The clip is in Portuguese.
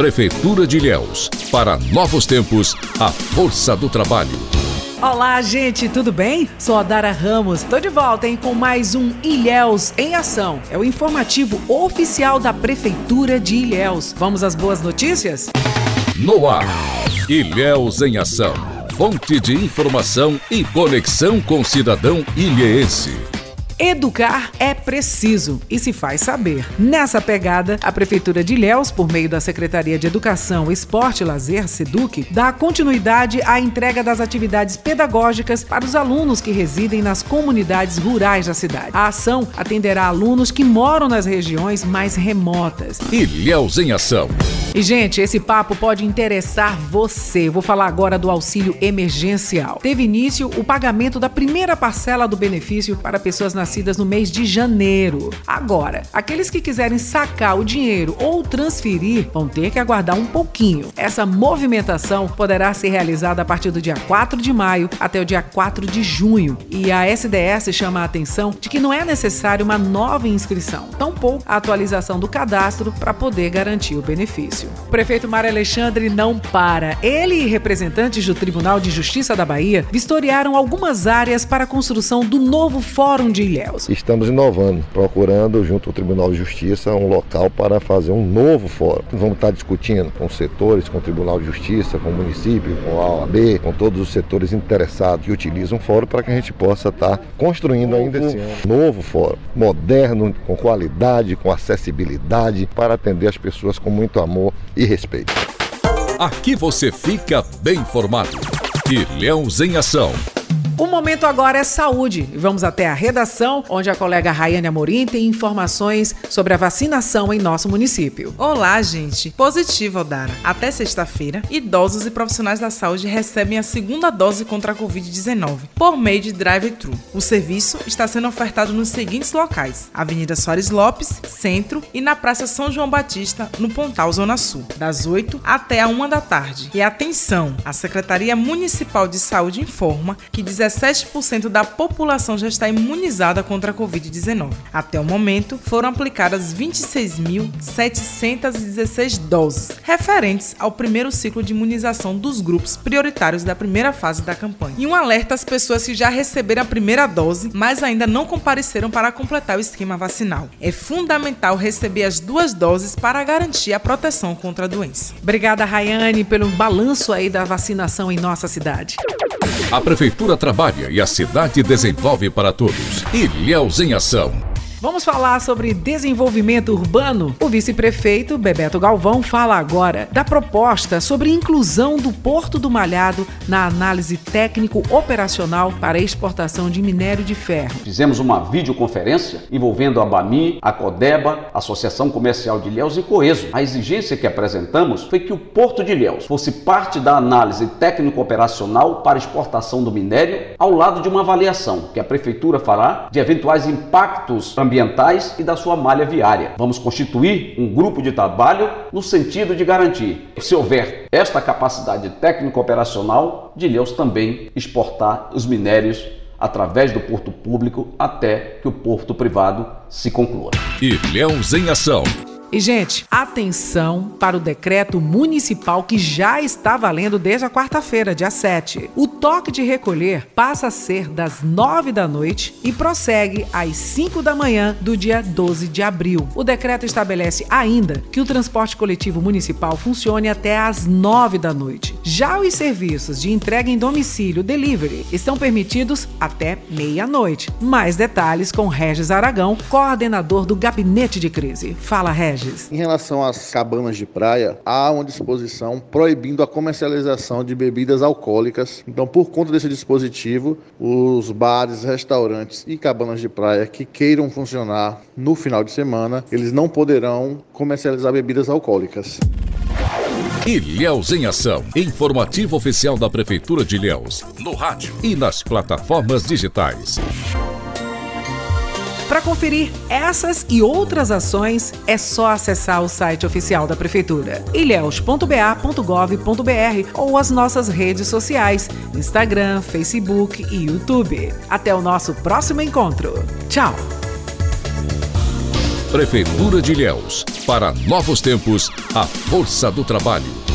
Prefeitura de Ilhéus. Para novos tempos, a força do trabalho. Olá, gente, tudo bem? Sou a Dara Ramos. Tô de volta, hein, com mais um Ilhéus em Ação. É o informativo oficial da Prefeitura de Ilhéus. Vamos às boas notícias? No ar, Ilhéus em Ação. Fonte de informação e conexão com o cidadão ilhéense. Educar é preciso e se faz saber. Nessa pegada, a Prefeitura de Ilhéus, por meio da Secretaria de Educação, Esporte e Lazer, SEDUC, dá continuidade à entrega das atividades pedagógicas para os alunos que residem nas comunidades rurais da cidade. A ação atenderá alunos que moram nas regiões mais remotas. Ilhéus em Ação. E, gente, esse papo pode interessar você. Vou falar agora do auxílio emergencial. Teve início o pagamento da primeira parcela do benefício para pessoas nascidas no mês de janeiro. Agora, aqueles que quiserem sacar o dinheiro ou transferir vão ter que aguardar um pouquinho. Essa movimentação poderá ser realizada a partir do dia 4 de maio até o dia 4 de junho. E a SDS chama a atenção de que não é necessário uma nova inscrição, tampouco a atualização do cadastro para poder garantir o benefício. O prefeito Mário Alexandre não para. Ele e representantes do Tribunal de Justiça da Bahia vistoriaram algumas áreas para a construção do novo Fórum de Ilhéus. Estamos inovando, procurando, junto ao Tribunal de Justiça, um local para fazer um novo fórum. Vamos estar discutindo com os setores, com o Tribunal de Justiça, com o município, com a OAB, com todos os setores interessados que utilizam o fórum para que a gente possa estar construindo ainda esse ano um novo fórum, moderno, com qualidade, com acessibilidade, para atender as pessoas com muito amor e respeito. Aqui você fica bem informado. Ilhéus em Ação. O momento agora é saúde. Vamos até a redação, onde a colega Rayane Amorim tem informações sobre a vacinação em nosso município. Olá, gente. Positivo, Aldara. Até sexta-feira, idosos e profissionais da saúde recebem a segunda dose contra a Covid-19 por meio de drive-thru. O serviço está sendo ofertado nos seguintes locais: Avenida Soares Lopes, Centro e na Praça São João Batista, no Pontal Zona Sul, das 8 até a 1 da tarde. E atenção, a Secretaria Municipal de Saúde informa que 17 17% da população já está imunizada contra a Covid-19. Até o momento, foram aplicadas 26.716 doses, referentes ao primeiro ciclo de imunização dos grupos prioritários da primeira fase da campanha. E um alerta às pessoas que já receberam a primeira dose, mas ainda não compareceram para completar o esquema vacinal. É fundamental receber as duas doses para garantir a proteção contra a doença. Obrigada, Rayane, pelo balanço aí da vacinação em nossa cidade. A Prefeitura trabalha e a cidade desenvolve para todos. Ilhéus em Ação. Vamos falar sobre desenvolvimento urbano? O vice-prefeito Bebeto Galvão fala agora da proposta sobre inclusão do Porto do Malhado na análise técnico-operacional para exportação de minério de ferro. Fizemos uma videoconferência envolvendo a BAMI, a CODEBA, Associação Comercial de Ilhéus e Coeso. A exigência que apresentamos foi que o Porto de Ilhéus fosse parte da análise técnico-operacional para exportação do minério, ao lado de uma avaliação que a Prefeitura fará de eventuais impactos ambientais ambientais e da sua malha viária. Vamos constituir um grupo de trabalho no sentido de garantir, se houver esta capacidade técnico-operacional, de Ilhéus também exportar os minérios através do porto público até que o porto privado se conclua. Ilhéus em Ação. E, gente, atenção para o decreto municipal que já está valendo desde a quarta-feira, dia 7. O toque de recolher passa a ser das 9 da noite e prossegue às 5 da manhã do dia 12 de abril. O decreto estabelece ainda que o transporte coletivo municipal funcione até às 9 da noite. Já os serviços de entrega em domicílio, delivery, estão permitidos até meia-noite. Mais detalhes com Regis Aragão, coordenador do Gabinete de Crise. Fala, Regis. Em relação às cabanas de praia, há uma disposição proibindo a comercialização de bebidas alcoólicas. Então, por conta desse dispositivo, os bares, restaurantes e cabanas de praia que queiram funcionar no final de semana, eles não poderão comercializar bebidas alcoólicas. Ilhéus em Ação. Informativo oficial da Prefeitura de Ilhéus. No rádio e nas plataformas digitais. Para conferir essas e outras ações, é só acessar o site oficial da Prefeitura, ilhéus.ba.gov.br ou as nossas redes sociais, Instagram, Facebook e YouTube. Até o nosso próximo encontro. Tchau! Prefeitura de Ilhéus Para novos tempos, a força do trabalho.